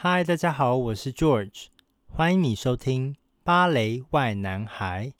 嗨，大家好，我是 George，欢迎你收听芭蕾外男孩。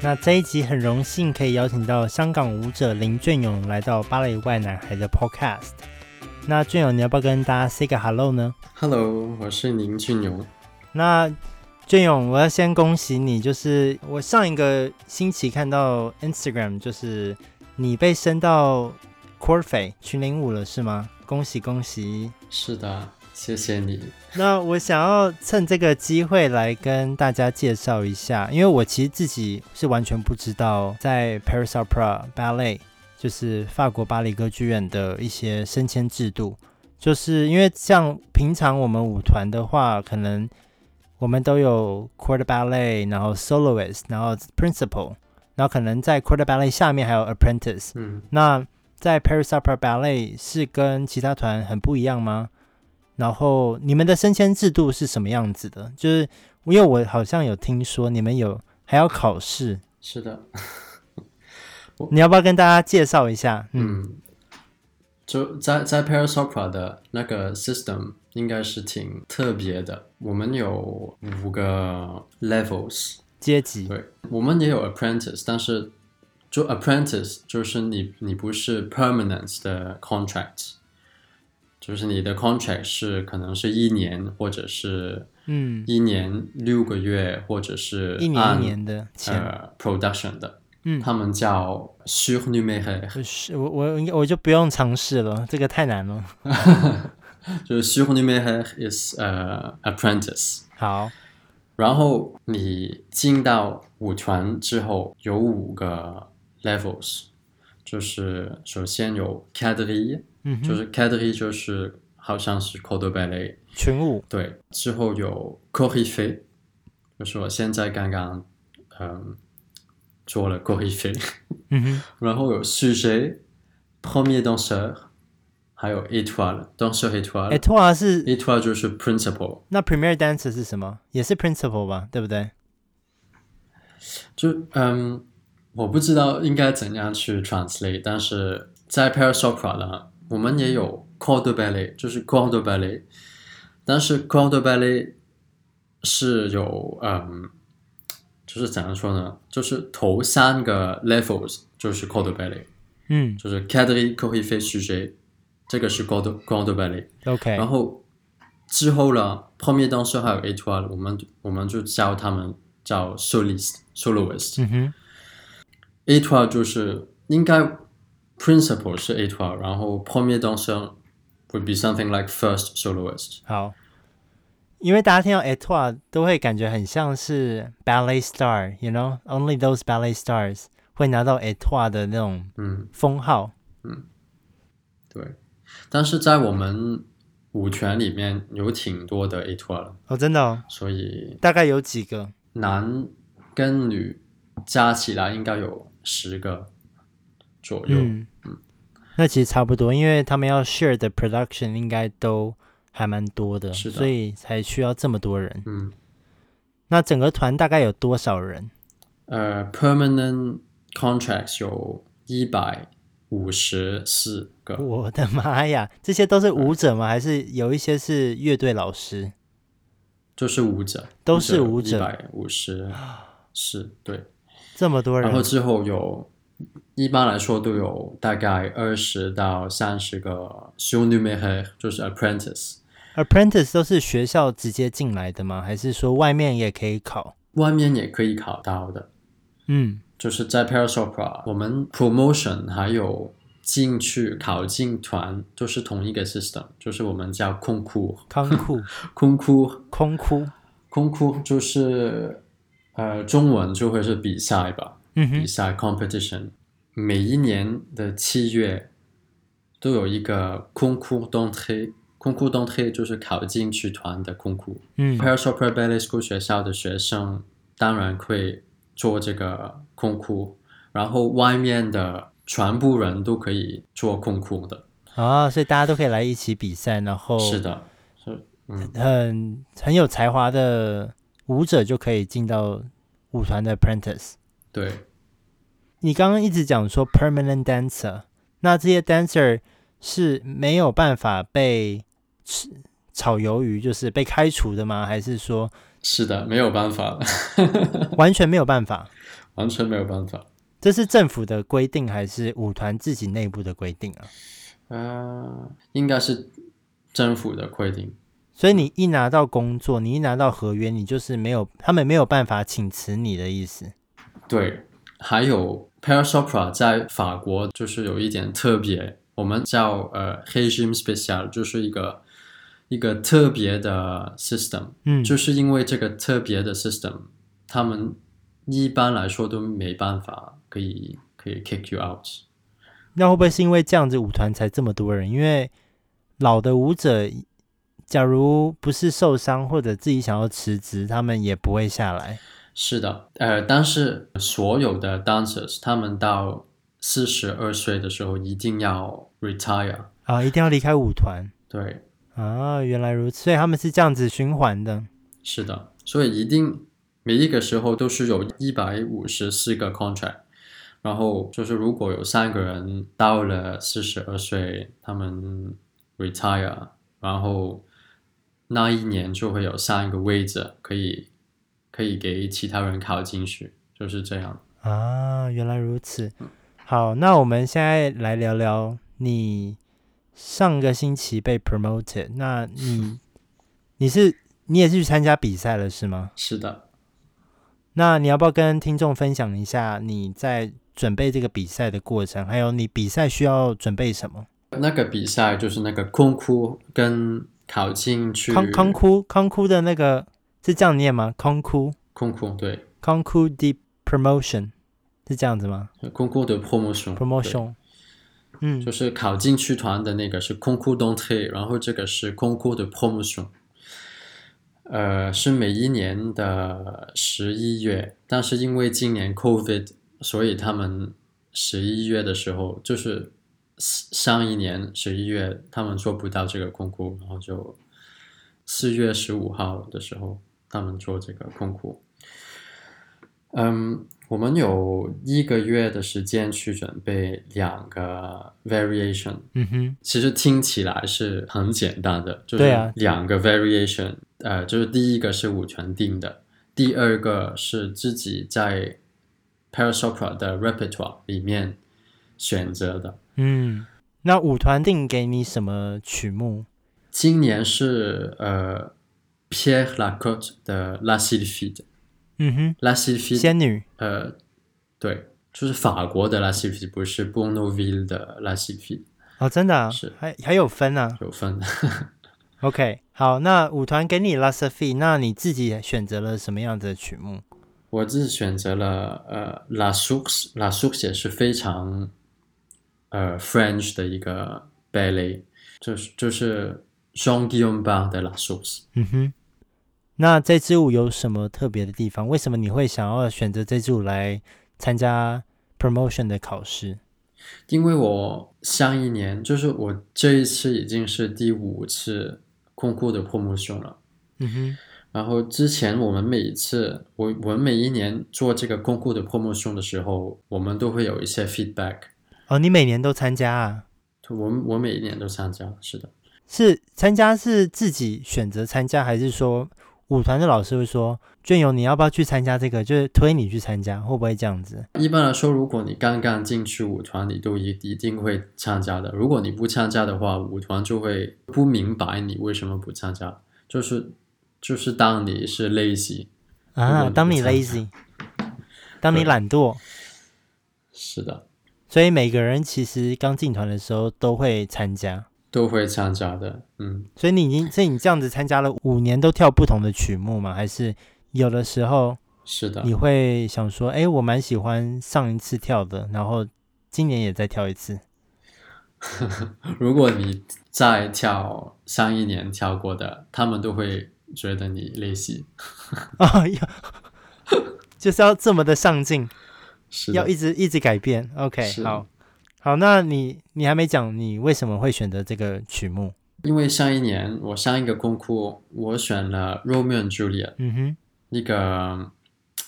那这一集很荣幸可以邀请到香港舞者林隽永来到芭蕾外男孩的 Podcast。那俊勇，你要不要跟大家 say 个 hello 呢？Hello，我是林俊勇。那俊勇，我要先恭喜你，就是我上一个星期看到 Instagram，就是你被升到 Corfe 群领舞了，是吗？恭喜恭喜！是的，谢谢你。那我想要趁这个机会来跟大家介绍一下，因为我其实自己是完全不知道在 Paris Opera Ballet。就是法国巴黎歌剧院的一些升迁制度，就是因为像平常我们舞团的话，可能我们都有 de Ballet，然后 Soloist，然后 Principal，然后可能在 de Ballet 下面还有 Apprentice。嗯，那在 Paris Opera Ballet 是跟其他团很不一样吗？然后你们的升迁制度是什么样子的？就是因为我好像有听说你们有还要考试。是的。你要不要跟大家介绍一下？嗯，嗯就在在 Paris Opera 的那个 system 应该是挺特别的。我们有五个 levels 阶级，对，我们也有 apprentice，但是就 apprentice 就是你你不是 permanent 的 contract，就是你的 contract 是可能是一年或者是嗯一年六个月、嗯、或者是一年一年的呃 production 的。嗯，他们叫 surnuméraire，我我我就不用尝试了，这个太难了。就是 surnuméraire is 呃、uh, apprentice。好，然后你进到舞团之后有五个 levels，就是首先有嗯，就是 quadrille 就是好像是 corps de ballet 群舞，对，之后有 coryphée，就是我现在刚刚嗯。做了 Coryphée，嗯哼，然后有 Sujet，Premier Danseur，还有 Étoile，Danseur-Étoile。Étoile 是 Étoile 就是 Principal。那 Premier Dancer 是什么？也是 Principal 吧？对不对？就嗯，我不知道应该怎样去 translate，但是在 Paris Opera 呢，我们也有 Corps de Ballet，就是 Corps de Ballet，但是 Corps de Ballet 是有嗯。就是怎样说呢？就是头三个 levels 就是 de ballet，嗯，就是 quadrille coryphée sujet，这个是 corps de corps de ballet。OK，然后之后呢，premier danseur 还有 étoile，我们我们就教他们叫 solist soloist。嗯哼，étoile 就是应该 principal 是 étoile，然后 premier danseur would be something like first soloist。好。因为大家听到 Etoile 都会感觉很像是 ballet star，you know，only those ballet stars 会拿到 Etoile 的那种嗯封号嗯，嗯，对。但是在我们舞团里面有挺多的 étoile 哦，真的哦。所以大概有几个？男跟女加起来应该有十个左右。嗯，嗯，那其实差不多，因为他们要 share 的 production 应该都。还蛮多的，是的，所以才需要这么多人。嗯，那整个团大概有多少人？呃，permanent contracts 有一百五十四个。我的妈呀，这些都是舞者吗？嗯、还是有一些是乐队老师？就是舞者，都是舞者。一百五十四，对，这么多人。然后之后有，一般来说都有大概二十到三十个 surnuméraire，就是 apprentice。Apprentice 都是学校直接进来的吗？还是说外面也可以考？外面也可以考到的。嗯，就是在 Paris Opera，我们 promotion 还有进去考进团，就是同一个 system，就是我们叫 concours。康库，concours，空库，concours 就是呃中文就会是比赛吧？比赛 competition，每一年的七月都有一个 concours 空库东特就是考进去团的空库。嗯 p e r s o p r e Ballet School 学校的学生当然会做这个空库，然后外面的全部人都可以做空库的。啊、哦，所以大家都可以来一起比赛，然后是的，是，很很有才华的舞者就可以进到舞团的 apprentice。对，你刚刚一直讲说 permanent dancer，那这些 dancer 是没有办法被吃炒鱿鱼，就是被开除的吗？还是说？是的，没有办法，完全没有办法，完全没有办法。这是政府的规定还是舞团自己内部的规定啊？呃，应该是政府的规定。所以你一拿到工作，你一拿到合约，你就是没有，他们没有办法请辞你的意思。对，还有 Paris Opera 在法国就是有一点特别，我们叫呃 regime special，就是一个一个特别的 system。嗯，就是因为这个特别的 system，他们一般来说都没办法可以可以 kick you out。那会不会是因为这样子舞团才这么多人？因为老的舞者，假如不是受伤或者自己想要辞职，他们也不会下来。是的，呃，但是所有的 dancers，他们到四十二岁的时候一定要 retire 啊，一定要离开舞团。对啊，原来如此，所以他们是这样子循环的。是的，所以一定每一个时候都是有一百五十四个 contract，然后就是如果有三个人到了四十二岁，他们 retire，然后那一年就会有三个位置可以。可以给其他人考进去，就是这样啊。原来如此。好，那我们现在来聊聊你上个星期被 promoted。那你你是你也是去参加比赛了是吗？是的。那你要不要跟听众分享一下你在准备这个比赛的过程，还有你比赛需要准备什么？那个比赛就是那个 concours 跟考进去。康康库康库的那个。是这样念吗？Concours，Concours 对，Concours de promotion 是这样子吗？Concours de promotion，promotion，嗯，就是考进去团的那个是 Concours d'entrée，然后这个是 Concours de promotion，呃，是每一年的十一月，但是因为今年 COVID，所以他们十一月的时候，就是上一年十一月他们做不到这个 Concours，然后就四月十五号的时候。他们做这个 concours，嗯，我们有一个月的时间去准备两个 variation。嗯哼，其实听起来是很简单的，就是两个 variation，呃，就是第一个是舞团定的，第二个是自己在 Paris Opera 的 repertoire 里面选择的。嗯，那舞团定给你什么曲目？今年是呃。Pierre Lacote 的 La Sylphide，嗯哼，La Sylphide 仙女，呃，对，就是法国的 La Sylphide，不是 Bournonville 的 La Sylphide。哦，真的啊？是，还还有分啊？有分。OK，好，那舞团给你 La Sylphide，那你自己选择了什么样的曲目？我自己选择了呃 La Source，La Source 也是非常呃 French 的一个 ballet，就是就是 Jean-Guillaume Bar 的 La Source。嗯哼。那这支舞有什么特别的地方？为什么你会想要选择这支舞来参加 promotion 的考试？因为我上一年，就是我这一次已经是第五次 concours 的 promotion 了。嗯哼。然后之前我们每一次，我我们每一年做这个 concours 的 promotion 的时候，我们都会有一些 feedback。哦，你每年都参加啊？我我每一年都参加，是的。是参加是自己选择参加，还是说？舞团的老师会说：“俊友，你要不要去参加这个？就是推你去参加，会不会这样子？”一般来说，如果你刚刚进去舞团，你都一一定会参加的。如果你不参加的话，舞团就会不明白你为什么不参加。就是就是当你是 lazy 啊，当你 lazy，当你懒惰，是的。所以每个人其实刚进团的时候都会参加。都会参加的，嗯，所以你已经，所以你这样子参加了五年，都跳不同的曲目吗？还是有的时候是的，你会想说，哎，我蛮喜欢上一次跳的，然后今年也再跳一次。如果你再跳上一年跳过的，他们都会觉得你 lazy。啊，要 就是要这么的上进，是要一直一直改变。OK，好。好，那你你还没讲你为什么会选择这个曲目？因为上一年我上一个 concours 我选了 Romeo and Juliet，嗯哼，一个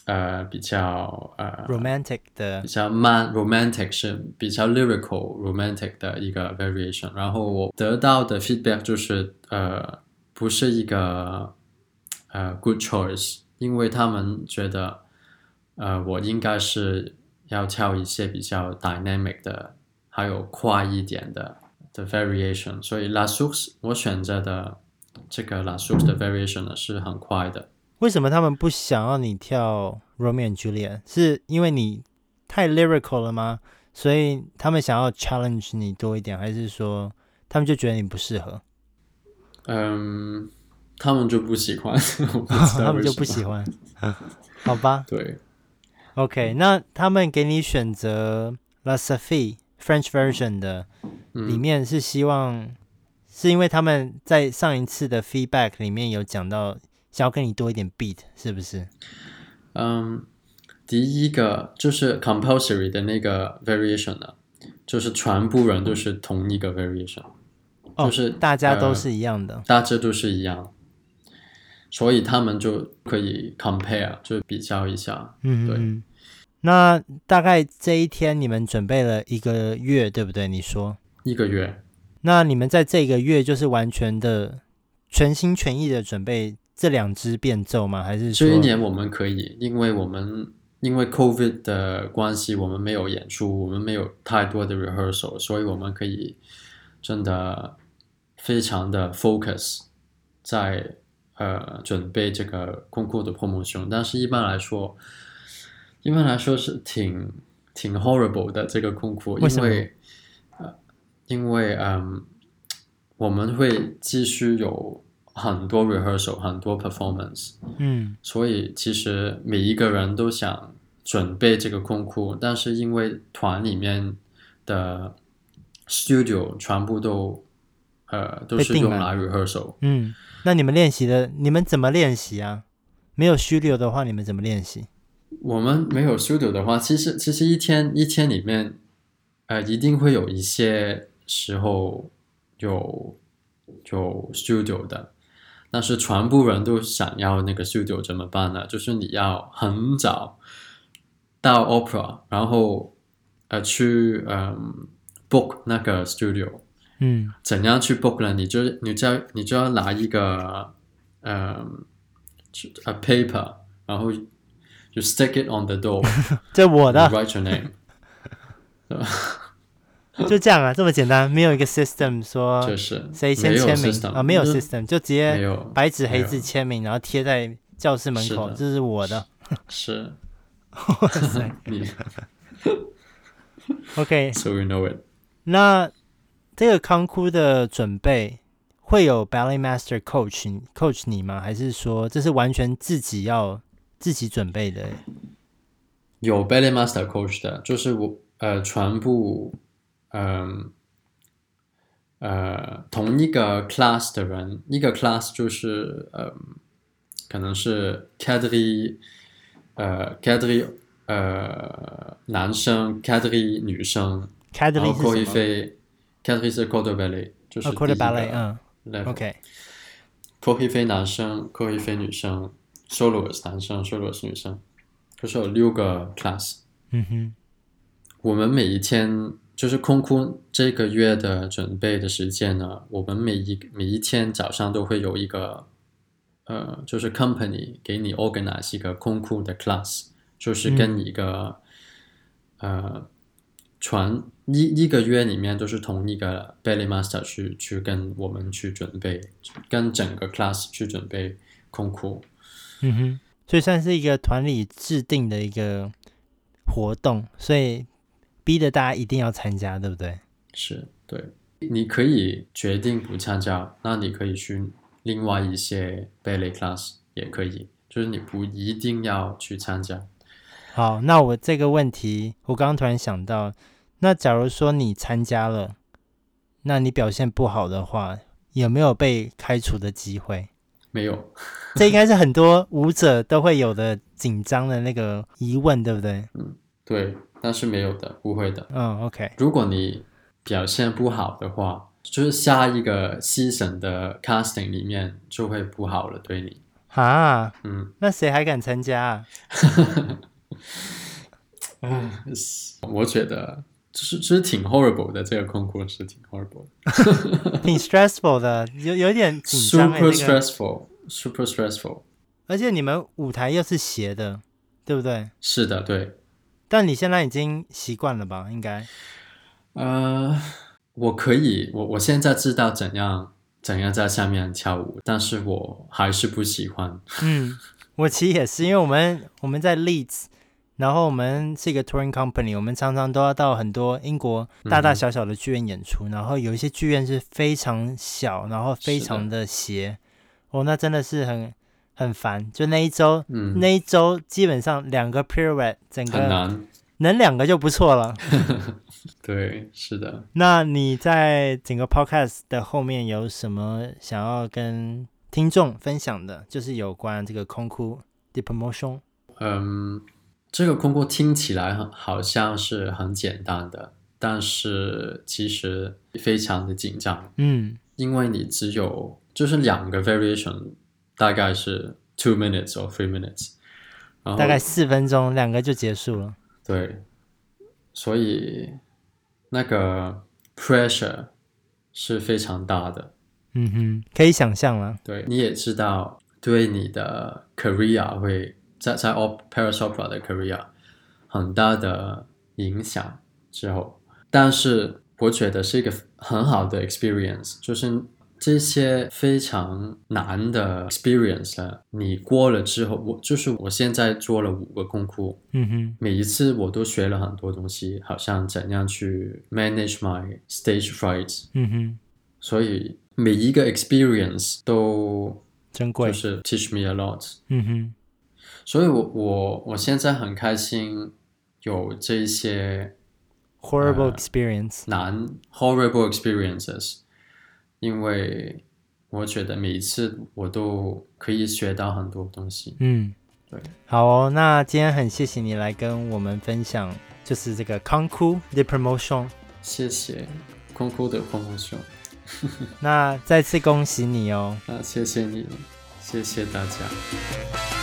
呃比较呃 romantic 的比较慢 romantic 是比较 lyrical romantic 的一个 variation，然后我得到的 feedback 就是呃不是一个呃 good choice，因为他们觉得呃我应该是要跳一些比较 dynamic 的，还有快一点的。的 variation，所以 La Source 我选择的这个 La Source 的 variation 呢是很快的。为什么他们不想要你跳 Romeo and Juliet？是因为你太 lyrical 了吗？所以他们想要 challenge 你多一点，还是说他们就觉得你不适合？嗯，他们就不喜欢，他们就不喜欢，好吧？对，OK，那他们给你选择 La Saphie French version 的。里面是希望，嗯、是因为他们在上一次的 feedback 里面有讲到，想要跟你多一点 beat，是不是？嗯，第一个就是 compulsory 的那个 variation 呢，就是全部人都是同一个 variation，哦、就是大家都是一样的，呃、大致都是一样，所以他们就可以 compare，就比较一下。嗯，对。那大概这一天你们准备了一个月，对不对？你说。一个月，那你们在这个月就是完全的全心全意的准备这两支变奏吗？还是说这一年我们可以，因为我们因为 COVID 的关系，我们没有演出，我们没有太多的 rehearsal，所以我们可以真的非常的 focus 在呃准备这个 concours 的 promotion。但是一般来说，一般来说是挺挺 horrible 的这个 concours，因为呃。因为嗯，我们会继续有很多 rehearsal，很多 performance，嗯，所以其实每一个人都想准备这个 concours，但是因为团里面的 studio 全部都呃都是用来 rehearsal，嗯，那你们练习的，你们怎么练习啊？没有 studio 的话，你们怎么练习？我们没有 studio 的话，其实其实一天一天里面，呃，一定会有一些。时候有有 studio 的，但是全部人都想要那个 studio 怎么办呢？就是你要很早到 opera，然后呃去嗯 book 那个 studio，嗯，怎样去 book 呢？你就你就要你就要拿一个嗯 a paper，然后 就 stick it on the door，这我的，write your name。就这样啊，这么简单，没有一个 system 说就是谁先签名啊，没有 system 就直接白纸黑字签名，然后贴在教室门口，这是我的。是，哇塞，你 OK，So we know it。那这个康库的准备会有 ballet master coach coach 你吗？还是说这是完全自己要 自己准备的？有 ballet master coach 的，就是我呃全部。嗯，呃，同一个 class 的人，一个 class 就是，呃，可能是 quadrille，呃，quadrille，呃，男生 quadrille 女生，quadrille 是什么？quadrille 是 de ballet，就是第一个 ballet，嗯 ballet 男生 ballet 女生 Solo 是男生，Solo 是女生，就是有六个 class。嗯哼，我们每一天。就是 concours 这个月的准备的时间呢，我们每一每一天早上都会有一个，呃，就是 company 给你 organize 一个空库的 class，就是跟一个，呃，全一一个月里面都是同一个 belly master 去去跟我们去准备，跟整个 class 去准备空库。嗯哼，所以算是一个团里制定的一个活动，所以。逼着大家一定要参加，对不对？是，对。你可以决定不参加，那你可以去另外一些 ballet class 也可以，就是你不一定要去参加。好，那我这个问题，我刚刚突然想到，那假如说你参加了，那你表现不好的话，有没有被开除的机会？没有，这应该是很多舞者都会有的紧张的那个疑问，对不对？嗯，对。但是没有的，不会的。嗯，OK。如果你表现不好的话，就是下一个 season 的 casting 里面就会不好了，对你。啊，嗯，那谁还敢参加啊？嗯，我觉得就是就是挺 horrible 的，这个 concourse 是挺 horrible 的，挺 stressful 的，有有点紧张、欸。super stressful，super stressful。而且你们舞台又是斜的，对不对？是的，对。但你现在已经习惯了吧？应该。呃，我可以，我我现在知道怎样怎样在下面跳舞，但是我还是不喜欢。嗯，我其实也是，因为我们我们在 Leeds，然后我们是一个 touring company，我们常常都要到很多英国大大小小的剧院演出，嗯、然后有一些剧院是非常小，然后非常的斜，的哦，那真的是很很烦。就那一周，嗯、那一周基本上两个 pirouette，整个。能两个就不错了。对，是的。那你在整个 podcast 的后面有什么想要跟听众分享的？就是有关这个 concours de promotion。嗯，这个 concours 听起来好像是很简单的，但是其实非常的紧张。嗯，因为你只有就是两个 variation，大概是 two minutes or three minutes，大概四分钟，两个就结束了。对，所以那个 pressure 是非常大的。嗯哼，可以想象了。对，你也知道，对你的 career 会在在 Paris Opera 的 career 很大的影响之后，但是我觉得是一个很好的 experience，就是。这些非常难的 experience，你过了之后，我就是我现在做了五个 concours，嗯哼，每一次我都学了很多东西，好像怎样去 manage my stage fright，嗯哼，所以每一个 experience 都珍贵，就是 teach me a lot，嗯哼，所以我我我现在很开心有这些 horrible experience 难 horrible experiences 因为我觉得每一次我都可以学到很多东西。嗯对。好哦那今天很谢谢你来跟我们分享就是这个 concrete 的 promotion 谢谢 concrete 的 promotion 那再次恭喜你哦。那谢谢你谢谢大家。